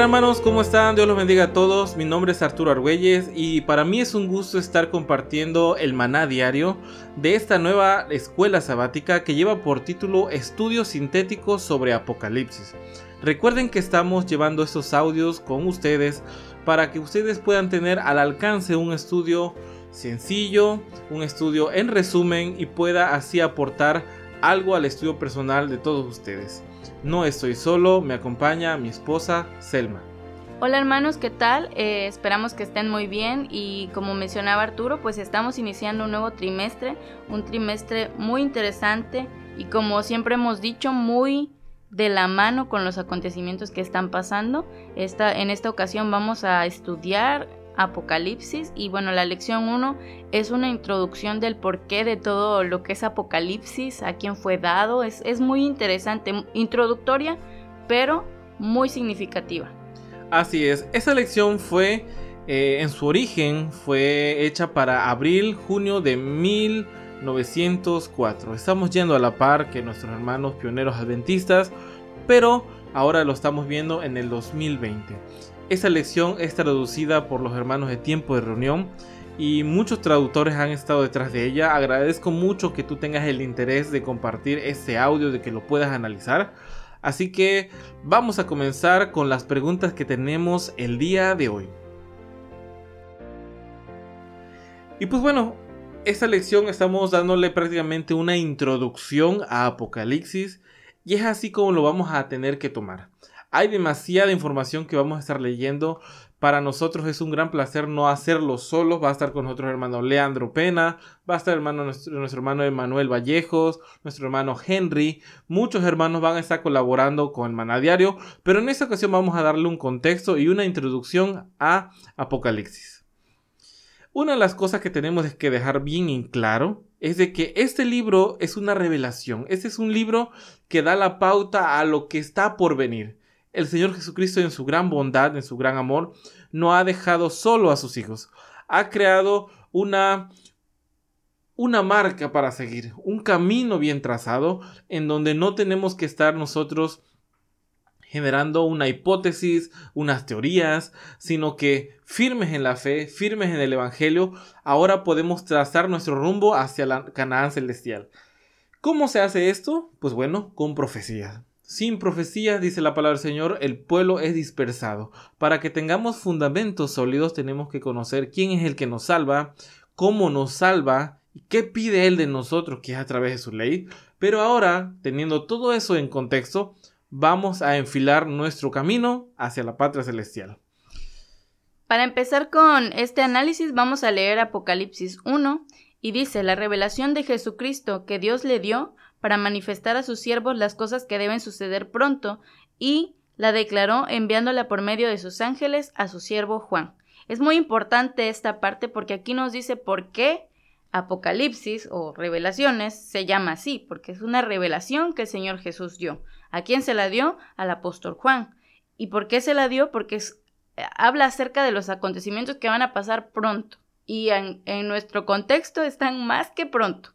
Tal hermanos? ¿Cómo están? Dios los bendiga a todos. Mi nombre es Arturo Argüelles y para mí es un gusto estar compartiendo el maná diario de esta nueva escuela sabática que lleva por título Estudios Sintéticos sobre Apocalipsis. Recuerden que estamos llevando estos audios con ustedes para que ustedes puedan tener al alcance un estudio sencillo, un estudio en resumen y pueda así aportar algo al estudio personal de todos ustedes. No estoy solo, me acompaña mi esposa Selma. Hola hermanos, ¿qué tal? Eh, esperamos que estén muy bien y como mencionaba Arturo, pues estamos iniciando un nuevo trimestre, un trimestre muy interesante y como siempre hemos dicho, muy de la mano con los acontecimientos que están pasando. Esta, en esta ocasión vamos a estudiar Apocalipsis y bueno, la lección 1 es una introducción del porqué de todo lo que es Apocalipsis, a quién fue dado, es, es muy interesante, introductoria, pero muy significativa. Así es, esa lección fue, eh, en su origen, fue hecha para abril, junio de 1904. Estamos yendo a la par que nuestros hermanos pioneros adventistas, pero ahora lo estamos viendo en el 2020. Esta lección es traducida por los hermanos de Tiempo de Reunión y muchos traductores han estado detrás de ella. Agradezco mucho que tú tengas el interés de compartir este audio, de que lo puedas analizar. Así que vamos a comenzar con las preguntas que tenemos el día de hoy. Y pues bueno, esta lección estamos dándole prácticamente una introducción a Apocalipsis y es así como lo vamos a tener que tomar. Hay demasiada información que vamos a estar leyendo. Para nosotros es un gran placer no hacerlo solos. Va a estar con nosotros hermano Leandro Pena, va a estar hermano, nuestro, hermano Emanuel Vallejos, nuestro hermano Henry. Muchos hermanos van a estar colaborando con el Maná Diario, pero en esta ocasión vamos a darle un contexto y una introducción a Apocalipsis. Una de las cosas que tenemos que dejar bien en claro es de que este libro es una revelación. Este es un libro que da la pauta a lo que está por venir el Señor Jesucristo en su gran bondad, en su gran amor, no ha dejado solo a sus hijos. Ha creado una una marca para seguir, un camino bien trazado en donde no tenemos que estar nosotros generando una hipótesis, unas teorías, sino que firmes en la fe, firmes en el Evangelio, ahora podemos trazar nuestro rumbo hacia la Canaán celestial. ¿Cómo se hace esto? Pues bueno, con profecía. Sin profecías, dice la palabra del Señor, el pueblo es dispersado. Para que tengamos fundamentos sólidos tenemos que conocer quién es el que nos salva, cómo nos salva y qué pide Él de nosotros, que es a través de su ley. Pero ahora, teniendo todo eso en contexto, vamos a enfilar nuestro camino hacia la patria celestial. Para empezar con este análisis vamos a leer Apocalipsis 1 y dice la revelación de Jesucristo que Dios le dio para manifestar a sus siervos las cosas que deben suceder pronto, y la declaró enviándola por medio de sus ángeles a su siervo Juan. Es muy importante esta parte porque aquí nos dice por qué Apocalipsis o revelaciones se llama así, porque es una revelación que el Señor Jesús dio. ¿A quién se la dio? Al apóstol Juan. ¿Y por qué se la dio? Porque habla acerca de los acontecimientos que van a pasar pronto. Y en nuestro contexto están más que pronto.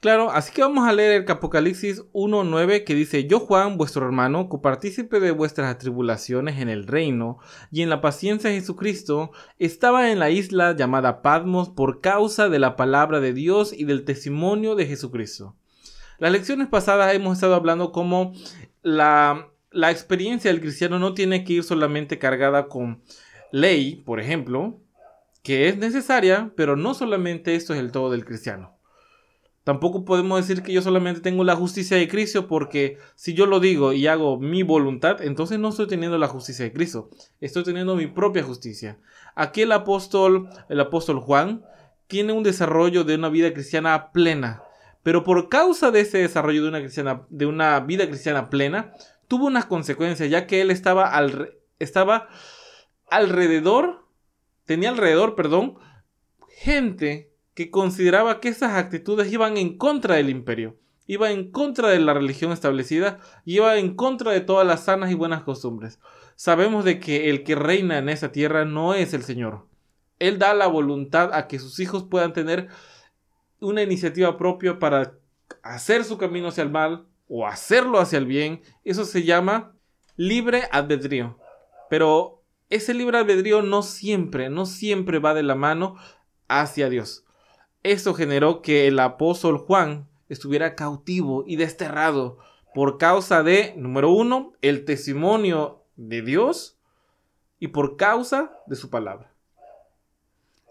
Claro, así que vamos a leer el Apocalipsis 1.9 que dice, Yo Juan, vuestro hermano, copartícipe de vuestras atribulaciones en el reino y en la paciencia de Jesucristo, estaba en la isla llamada Patmos por causa de la palabra de Dios y del testimonio de Jesucristo. Las lecciones pasadas hemos estado hablando cómo la, la experiencia del cristiano no tiene que ir solamente cargada con ley, por ejemplo, que es necesaria, pero no solamente esto es el todo del cristiano. Tampoco podemos decir que yo solamente tengo la justicia de Cristo porque si yo lo digo y hago mi voluntad, entonces no estoy teniendo la justicia de Cristo, estoy teniendo mi propia justicia. Aquí el apóstol, el apóstol Juan, tiene un desarrollo de una vida cristiana plena, pero por causa de ese desarrollo de una, cristiana, de una vida cristiana plena, tuvo unas consecuencias, ya que él estaba, estaba alrededor, tenía alrededor, perdón, gente que consideraba que esas actitudes iban en contra del imperio, iba en contra de la religión establecida, iba en contra de todas las sanas y buenas costumbres. Sabemos de que el que reina en esa tierra no es el Señor. Él da la voluntad a que sus hijos puedan tener una iniciativa propia para hacer su camino hacia el mal o hacerlo hacia el bien. Eso se llama libre albedrío. Pero ese libre albedrío no siempre, no siempre va de la mano hacia Dios. Eso generó que el apóstol Juan estuviera cautivo y desterrado por causa de, número uno, el testimonio de Dios y por causa de su palabra.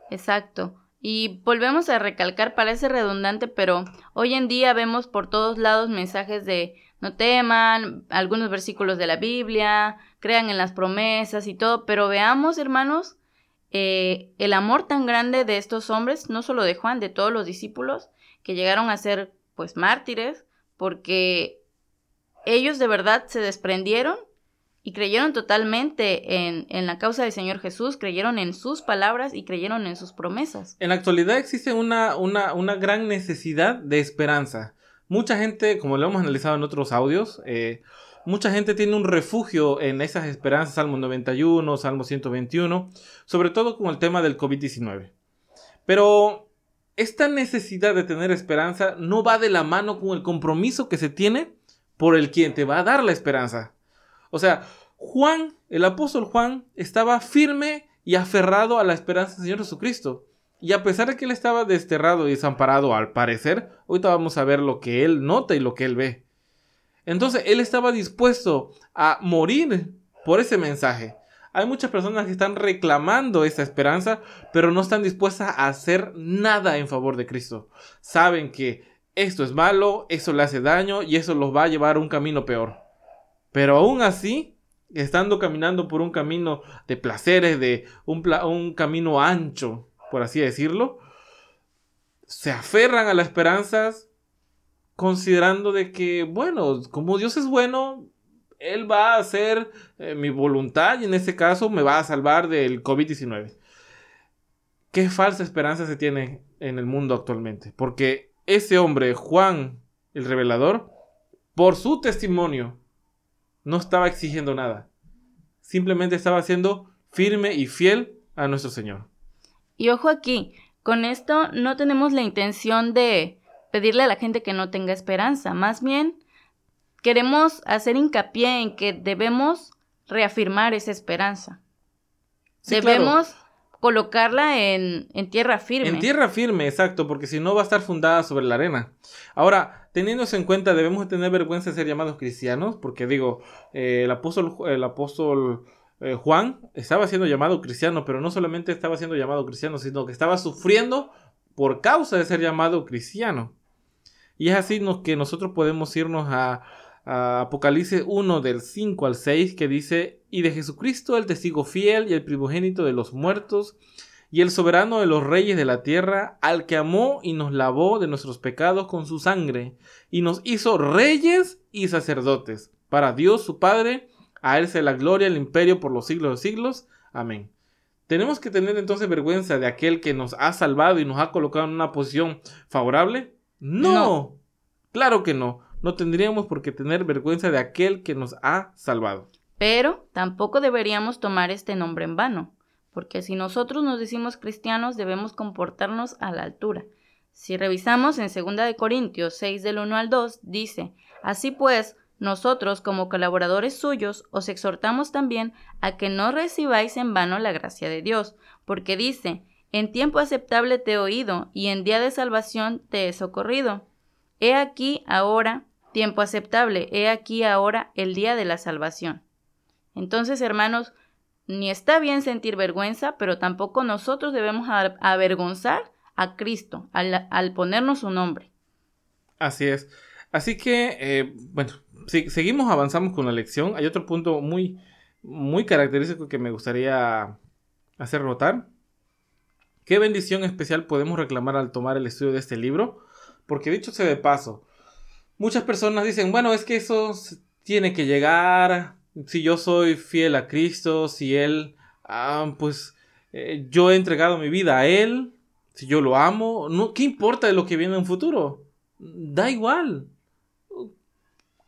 Exacto. Y volvemos a recalcar, parece redundante, pero hoy en día vemos por todos lados mensajes de no teman, algunos versículos de la Biblia, crean en las promesas y todo, pero veamos, hermanos, eh, el amor tan grande de estos hombres, no solo de Juan, de todos los discípulos, que llegaron a ser pues mártires, porque ellos de verdad se desprendieron y creyeron totalmente en, la causa del Señor Jesús, creyeron en sus palabras y creyeron en sus promesas. En la actualidad existe una, una, una gran necesidad de esperanza. Mucha gente, como lo hemos analizado en otros audios, eh, mucha gente tiene un refugio en esas esperanzas, Salmo 91, Salmo 121, sobre todo con el tema del COVID-19. Pero esta necesidad de tener esperanza no va de la mano con el compromiso que se tiene por el quien te va a dar la esperanza. O sea, Juan, el apóstol Juan, estaba firme y aferrado a la esperanza del Señor Jesucristo. Y a pesar de que él estaba desterrado y desamparado al parecer, ahorita vamos a ver lo que él nota y lo que él ve. Entonces, él estaba dispuesto a morir por ese mensaje. Hay muchas personas que están reclamando esa esperanza, pero no están dispuestas a hacer nada en favor de Cristo. Saben que esto es malo, eso le hace daño y eso los va a llevar a un camino peor. Pero aún así, estando caminando por un camino de placeres, de un, un camino ancho, por así decirlo, se aferran a las esperanzas considerando de que, bueno, como Dios es bueno, Él va a hacer eh, mi voluntad y en este caso me va a salvar del COVID-19. Qué falsa esperanza se tiene en el mundo actualmente, porque ese hombre, Juan el revelador, por su testimonio, no estaba exigiendo nada. Simplemente estaba siendo firme y fiel a nuestro Señor. Y ojo aquí, con esto no tenemos la intención de pedirle a la gente que no tenga esperanza. Más bien, queremos hacer hincapié en que debemos reafirmar esa esperanza. debemos colocarla en, en, tierra firme. En tierra firme, exacto, porque si no va a estar fundada sobre la arena. Ahora, Teniéndose en cuenta, debemos tener vergüenza de ser llamados cristianos, porque digo, eh, el apóstol, el apóstol eh, Juan estaba siendo llamado cristiano, pero no solamente estaba siendo llamado cristiano, sino que estaba sufriendo por causa de ser llamado cristiano. Y es así que nosotros podemos irnos a, Apocalipsis 1 del 5 al 6 que dice, y de Jesucristo el testigo fiel y el primogénito de los muertos, y el soberano de los reyes de la tierra, al que amó y nos lavó de nuestros pecados con su sangre, y nos hizo reyes y sacerdotes, para Dios su Padre, a Él sea la gloria, el imperio por los siglos de siglos. Amén. ¿Tenemos que tener entonces vergüenza de aquel que nos ha salvado y nos ha colocado en una posición favorable? No, no. claro que no. No tendríamos por qué tener vergüenza de aquel que nos ha salvado. Pero tampoco deberíamos tomar este nombre en vano porque si nosotros nos decimos cristianos debemos comportarnos a la altura. Si revisamos en 2 de Corintios 6 del 1 al 2 dice, así pues, nosotros como colaboradores suyos os exhortamos también a que no recibáis en vano la gracia de Dios, porque dice, en tiempo aceptable te he oído y en día de salvación te he socorrido. He aquí ahora tiempo aceptable, he aquí ahora el día de la salvación. Entonces, hermanos, ni está bien sentir vergüenza, pero tampoco nosotros debemos avergonzar a Cristo al, ponernos su nombre. Así es. Así que, eh, bueno, seguimos, avanzamos con la lección. Hay otro punto muy, muy característico que me gustaría hacer notar. ¿Qué bendición especial podemos reclamar al tomar el estudio de este libro? Porque dicho sea de paso, muchas personas dicen, bueno, es que eso tiene que llegar si yo soy fiel a Cristo, si Él ah, pues eh, yo he entregado mi vida a Él, si yo lo amo, no, ¿qué importa de lo que viene en un futuro? Da igual.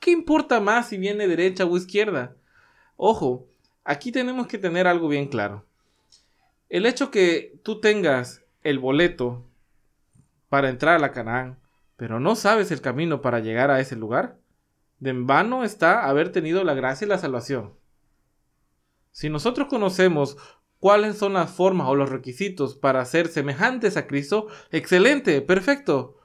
¿Qué importa más si viene derecha o izquierda? Ojo, aquí tenemos que tener algo bien claro. El hecho que tú tengas el boleto para entrar a la Canaán, pero no sabes el camino para llegar a ese lugar, de en vano está haber tenido la gracia y la salvación. Si nosotros conocemos cuáles son las formas o los requisitos para ser semejantes a Cristo, excelente, perfecto.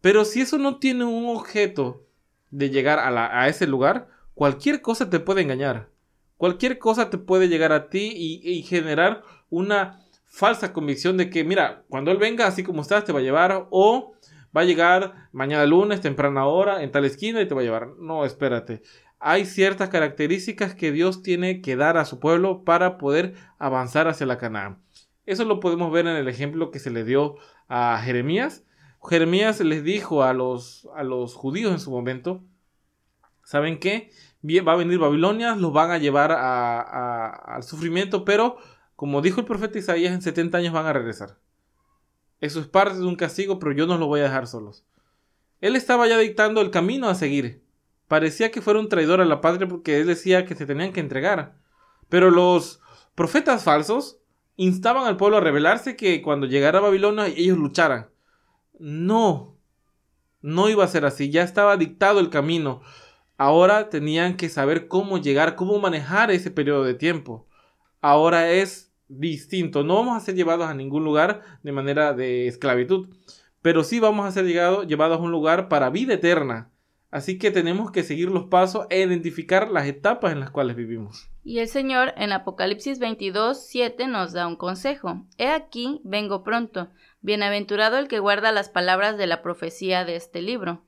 Pero si eso no tiene un objeto de llegar a, ese lugar, cualquier cosa te puede engañar. Cualquier cosa te puede llegar a ti y, generar una falsa convicción de que, mira, cuando Él venga así como estás, te va a llevar o va a llegar mañana lunes, temprana hora, en tal esquina y te va a llevar. No, espérate hay ciertas características que Dios tiene que dar a su pueblo para poder avanzar hacia la Canaán. Eso lo podemos ver en el ejemplo que se le dio a Jeremías. Jeremías les dijo a los, a los judíos en su momento, ¿saben qué? Va a venir Babilonia, los van a llevar al sufrimiento, pero como dijo el profeta Isaías, en 70 años van a regresar. Eso es parte de un castigo, pero yo no los voy a dejar solos. Él estaba ya dictando el camino a seguir parecía que fuera un traidor a la patria porque él decía que se tenían que entregar. Pero los profetas falsos instaban al pueblo a rebelarse que cuando llegara a Babilonia ellos lucharan. No, no iba a ser así, ya estaba dictado el camino. Ahora tenían que saber cómo llegar, cómo manejar ese periodo de tiempo. Ahora es distinto, no vamos a ser llevados a ningún lugar de manera de esclavitud, pero sí vamos a ser llevados a un lugar para vida eterna Así que tenemos que seguir los pasos e identificar las etapas en las cuales vivimos. Y el Señor en Apocalipsis 22, 7 nos da un consejo. He aquí, vengo pronto. Bienaventurado el que guarda las palabras de la profecía de este libro.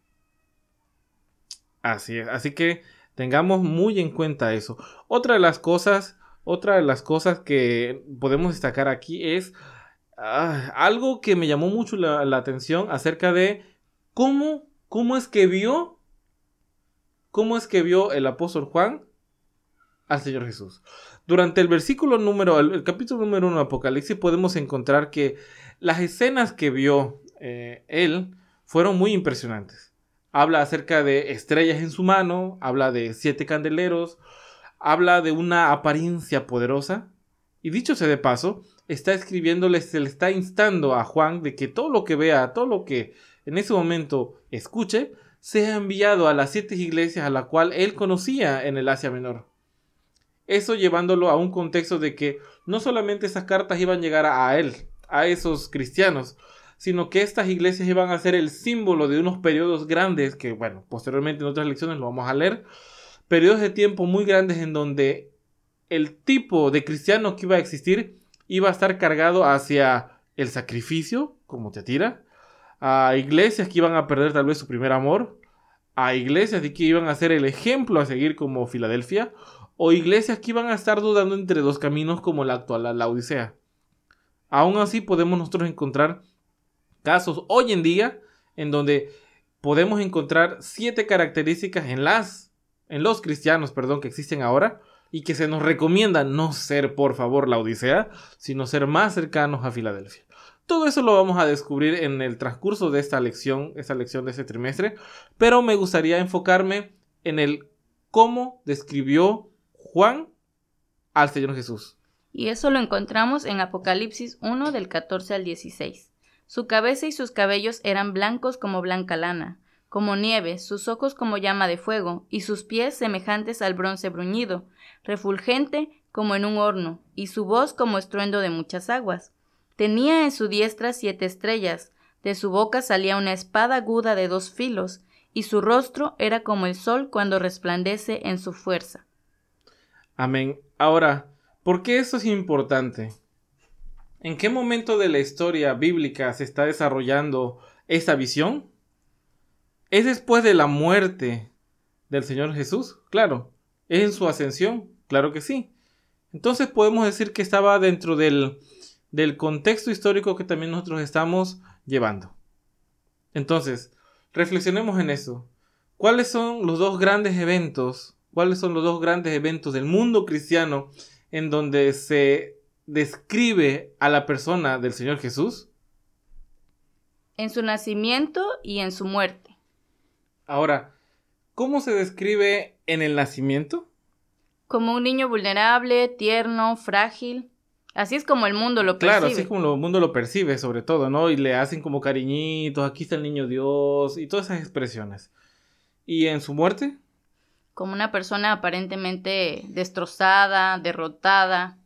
Así es, así que tengamos muy en cuenta eso. Otra de las cosas, otra de las cosas que podemos destacar aquí es ah, algo que me llamó mucho la, atención acerca de cómo, cómo es que vio cómo es que vio el apóstol Juan al Señor Jesús. Durante el versículo número, el, capítulo número uno de Apocalipsis, podemos encontrar que las escenas que vio eh, él fueron muy impresionantes. Habla acerca de estrellas en su mano, habla de siete candeleros, habla de una apariencia poderosa. Y dicho sea de paso, está escribiéndole, se le está instando a Juan de que todo lo que vea, todo lo que en ese momento escuche, sea enviado a las siete iglesias a la cual él conocía en el Asia Menor. Eso llevándolo a un contexto de que no solamente esas cartas iban a llegar a él, a esos cristianos, sino que estas iglesias iban a ser el símbolo de unos periodos grandes, que bueno, posteriormente en otras lecciones lo vamos a leer, periodos de tiempo muy grandes en donde el tipo de cristiano que iba a existir iba a estar cargado hacia el sacrificio, como te tira, a iglesias que iban a perder tal vez su primer amor, a iglesias que iban a ser el ejemplo a seguir como Filadelfia, o iglesias que iban a estar dudando entre dos caminos como la actual, la Odisea. Aún así podemos nosotros encontrar casos hoy en día en donde podemos encontrar siete características en las en los cristianos, perdón, que existen ahora y que se nos recomienda no ser, por favor, la Odisea, sino ser más cercanos a Filadelfia. Todo eso lo vamos a descubrir en el transcurso de esta lección, esta lección de este trimestre, pero me gustaría enfocarme en el cómo describió Juan al Señor Jesús. Y eso lo encontramos en Apocalipsis 1 del 14 al 16. Su cabeza y sus cabellos eran blancos como blanca lana, como nieve, sus ojos como llama de fuego, y sus pies semejantes al bronce bruñido, refulgente como en un horno, y su voz como estruendo de muchas aguas. Tenía en su diestra siete estrellas, de su boca salía una espada aguda de dos filos, y su rostro era como el sol cuando resplandece en su fuerza. Amén. Ahora, ¿por qué eso es importante? ¿En qué momento de la historia bíblica se está desarrollando esa visión? ¿Es después de la muerte del Señor Jesús? Claro. ¿Es en su ascensión? Claro que sí. Entonces podemos decir que estaba dentro del del contexto histórico que también nosotros estamos llevando. Entonces, reflexionemos en eso. ¿Cuáles son los dos grandes eventos? ¿Cuáles son los dos grandes eventos del mundo cristiano en donde se describe a la persona del Señor Jesús? En su nacimiento y en su muerte. Ahora, ¿cómo se describe en el nacimiento? Como un niño vulnerable, tierno, frágil. Así es como el mundo lo percibe. Claro, así es como el mundo lo percibe, sobre todo, ¿no? Y le hacen como cariñitos, aquí está el niño Dios, y todas esas expresiones. ¿Y en su muerte? Como una persona aparentemente destrozada, derrotada.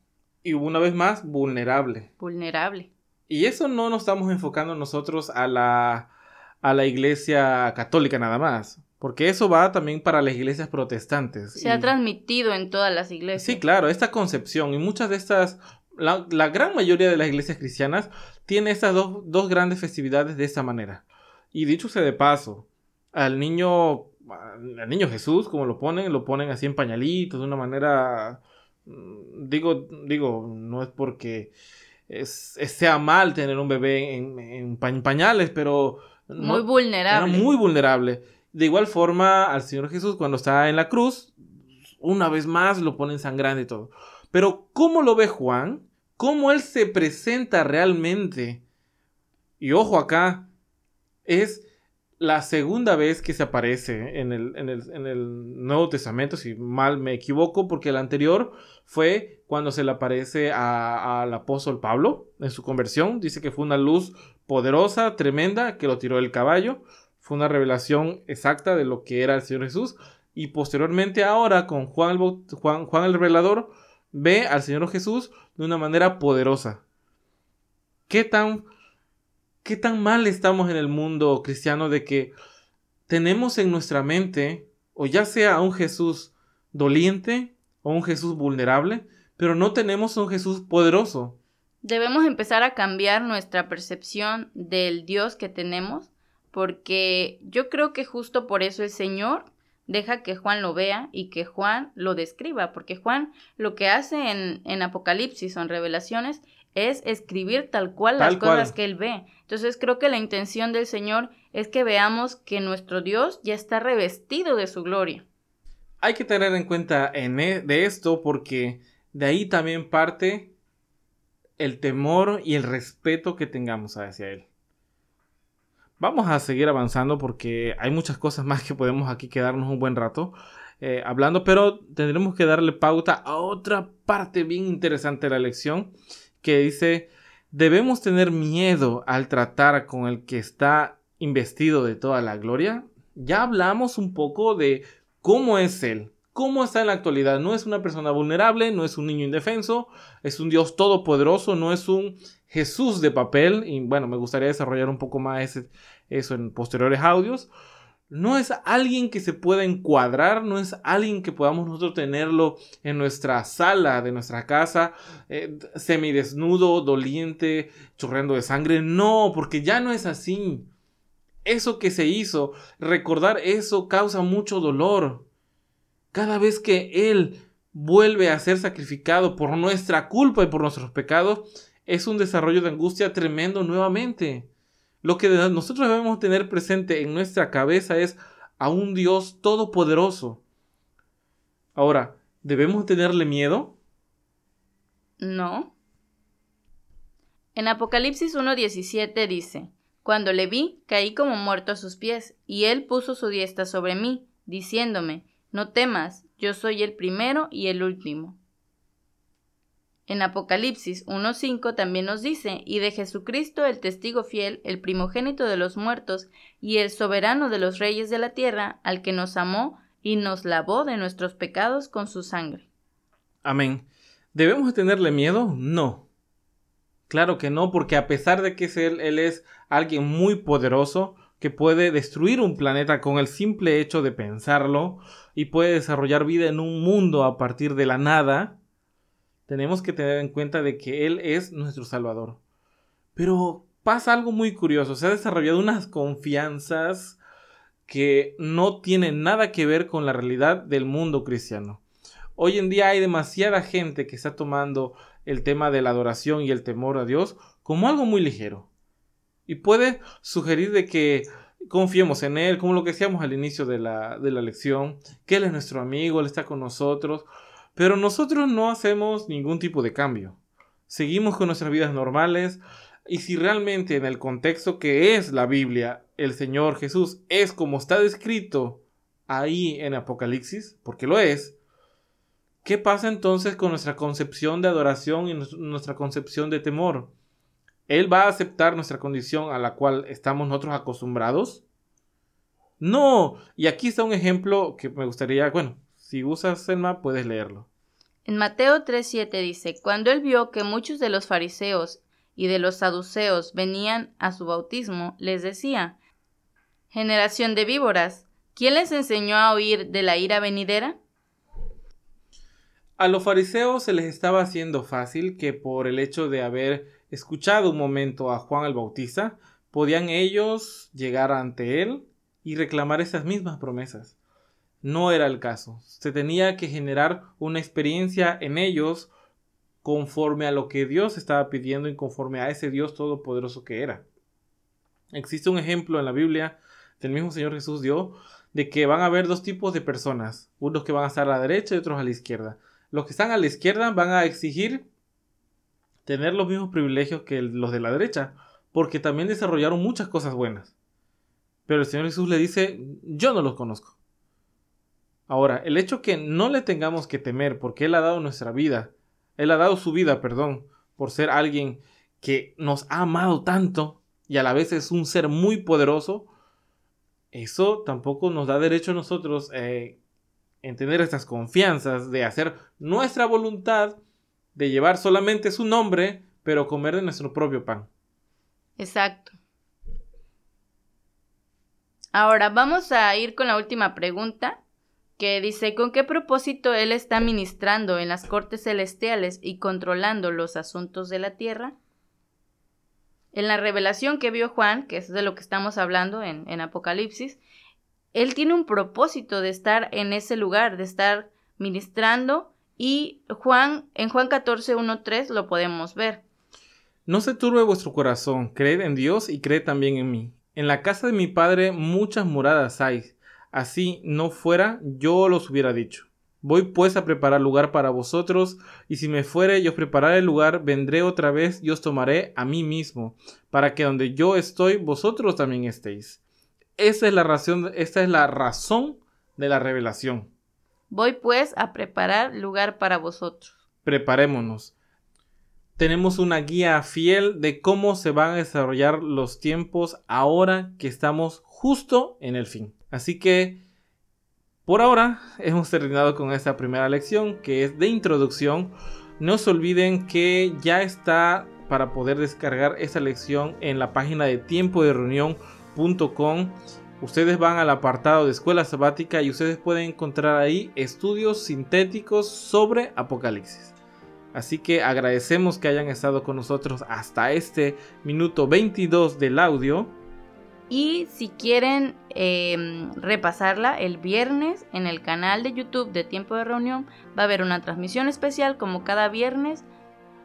Y una vez más, vulnerable. Vulnerable. Y eso no nos estamos enfocando nosotros a la, a la iglesia católica nada más. Porque eso va también para las iglesias protestantes. Se ha transmitido en todas las iglesias. Sí, claro, esta concepción y muchas de estas la, gran mayoría de las iglesias cristianas tiene estas dos, grandes festividades de esta manera. Y dicho sea de paso, al niño, al niño Jesús, como lo ponen, lo ponen así en pañalitos, de una manera, mm, digo, digo, no es porque sea mal tener un bebé en, pañales, pero... Muy vulnerable. Era muy vulnerable. De igual forma, al Señor Jesús, cuando está en la cruz, una vez más lo ponen sangrando y todo. Pero ¿cómo lo ve Juan? ¿Cómo él se presenta realmente? Y ojo acá, es la segunda vez que se aparece en el, Nuevo Testamento, si mal me equivoco, porque el anterior fue cuando se le aparece al apóstol Pablo en su conversión. Dice que fue una luz poderosa, tremenda, que lo tiró del caballo. Fue una revelación exacta de lo que era el Señor Jesús. Y posteriormente ahora con Juan Juan, Juan el Revelador ve al Señor Jesús de una manera poderosa. ¿Qué tan, qué tan mal estamos en el mundo cristiano de que tenemos en nuestra mente, o ya sea un Jesús doliente o un Jesús vulnerable, pero no tenemos un Jesús poderoso? Debemos empezar a cambiar nuestra percepción del Dios que tenemos, porque yo creo que justo por eso el Señor deja que Juan lo vea y que Juan lo describa, porque Juan lo que hace en, en Apocalipsis o en Revelaciones es escribir tal cual las cosas que él ve. Entonces creo que la intención del Señor es que veamos que nuestro Dios ya está revestido de su gloria. Hay que tener en cuenta en e, de esto porque de ahí también parte el temor y el respeto que tengamos hacia Él. Vamos a seguir avanzando porque hay muchas cosas más que podemos aquí quedarnos un buen rato eh, hablando, pero tendremos que darle pauta a otra parte bien interesante de la lección que dice, ¿debemos tener miedo al tratar con el que está investido de toda la gloria? Ya hablamos un poco de cómo es Él, cómo está en la actualidad. No es una persona vulnerable, no es un niño indefenso, es un Dios todopoderoso, no es un Jesús de papel, y bueno, me gustaría desarrollar un poco más eso en posteriores audios. No es alguien que se pueda encuadrar, no es alguien que podamos nosotros tenerlo en nuestra sala de nuestra casa, eh, semidesnudo, doliente, chorreando de sangre. No, porque ya no es así. Eso que se hizo, recordar eso causa mucho dolor. Cada vez que Él vuelve a ser sacrificado por nuestra culpa y por nuestros pecados, es un desarrollo de angustia tremendo nuevamente. Lo que nosotros debemos tener presente en nuestra cabeza es a un Dios todopoderoso. Ahora, ¿debemos tenerle miedo? No. En Apocalipsis 1.17 dice, Cuando le vi, caí como muerto a sus pies, y él puso su diestra sobre mí, diciéndome, No temas, yo soy el primero y el último en Apocalipsis 1.5 también nos dice, y de Jesucristo el testigo fiel, el primogénito de los muertos, y el soberano de los reyes de la tierra, al que nos amó y nos lavó de nuestros pecados con su sangre. Amén. ¿Debemos tenerle miedo? No. Claro que no, porque a pesar de que él, él es alguien muy poderoso, que puede destruir un planeta con el simple hecho de pensarlo, y puede desarrollar vida en un mundo a partir de la nada, tenemos que tener en cuenta de que Él es nuestro Salvador. Pero pasa algo muy curioso, se ha desarrollado unas confianzas que no tienen nada que ver con la realidad del mundo cristiano. Hoy en día hay demasiada gente que está tomando el tema de la adoración y el temor a Dios como algo muy ligero. Y puede sugerir de que confiemos en Él, como lo que decíamos al inicio de la, de la lección, que Él es nuestro amigo, Él está con nosotros, Pero nosotros no hacemos ningún tipo de cambio. Seguimos con nuestras vidas normales. Y si realmente en el contexto que es la Biblia, el Señor Jesús es como está descrito ahí en Apocalipsis, porque lo es, ¿qué pasa entonces con nuestra concepción de adoración y nuestra concepción de temor? ¿Él va a aceptar nuestra condición a la cual estamos nosotros acostumbrados? No, y aquí está un ejemplo que me gustaría, bueno, si usas Selma puedes leerlo. En Mateo 3:7 dice, cuando él vio que muchos de los fariseos y de los saduceos venían a su bautismo, les decía, generación de víboras, ¿quién les enseñó a oír de la ira venidera? A los fariseos se les estaba haciendo fácil que por el hecho de haber escuchado un momento a Juan el Bautista, podían ellos llegar ante él y reclamar esas mismas promesas. No era el caso. Se tenía que generar una experiencia en ellos conforme a lo que Dios estaba pidiendo y conforme a ese Dios todopoderoso que era. Existe un ejemplo en la Biblia del mismo Señor Jesús dio de que van a haber dos tipos de personas, unos que van a estar a la derecha y otros a la izquierda. Los que están a la izquierda van a exigir tener los mismos privilegios que los de la derecha, porque también desarrollaron muchas cosas buenas. Pero el Señor Jesús le dice, yo no los conozco. Ahora, el hecho que no le tengamos que temer porque Él ha dado nuestra vida, Él ha dado su vida, perdón, por ser alguien que nos ha amado tanto y a la vez es un ser muy poderoso, eso tampoco nos da derecho a nosotros eh, en tener estas confianzas de hacer nuestra voluntad de llevar solamente su nombre, pero comer de nuestro propio pan. Exacto. Ahora vamos a ir con la última pregunta, que dice, ¿con qué propósito Él está ministrando en las cortes celestiales y controlando los asuntos de la tierra? En la revelación que vio Juan, que es de lo que estamos hablando en, en Apocalipsis, Él tiene un propósito de estar en ese lugar, de estar ministrando y Juan, en Juan 14, 1, 3 lo podemos ver. No se turbe vuestro corazón, creed en Dios y creed también en mí. En la casa de mi padre muchas moradas hay. Así no fuera, yo los hubiera dicho. Voy pues a preparar lugar para vosotros, y si me fuere y os prepararé el lugar, vendré otra vez y os tomaré a mí mismo, para que donde yo estoy, vosotros también estéis. Esa es la razón, esta es la razón de la revelación. Voy pues a preparar lugar para vosotros. Preparémonos. Tenemos una guía fiel de cómo se van a desarrollar los tiempos ahora que estamos justo en el fin. Así que, por ahora, hemos terminado con esta primera lección que es de introducción. No se olviden que ya está para poder descargar esta lección en la página de tiempo de reunión.com Ustedes van al apartado de escuela sabática y ustedes pueden encontrar ahí estudios sintéticos sobre Apocalipsis. Así que agradecemos que hayan estado con nosotros hasta este minuto 22 del audio. Y si quieren em, repasarla el viernes en el canal de YouTube de Tiempo de Reunión, va a haber una transmisión especial como cada viernes,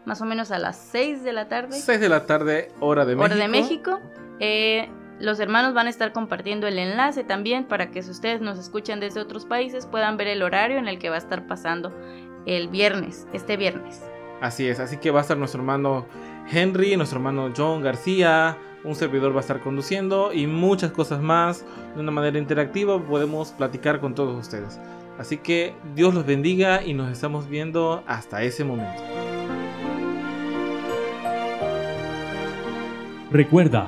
más o menos a las 6 de la tarde. 6 de la tarde, hora de México. Hora de México. Eh, los hermanos van a estar compartiendo el enlace también para que si ustedes nos escuchan desde otros países puedan ver el horario en el que va a estar pasando el viernes, este viernes. Así es, así que va a estar nuestro hermano Henry, nuestro hermano John García, un servidor va a estar conduciendo y muchas cosas más de una manera interactiva podemos platicar con todos ustedes. Así que Dios los bendiga y nos estamos viendo hasta ese momento. Recuerda,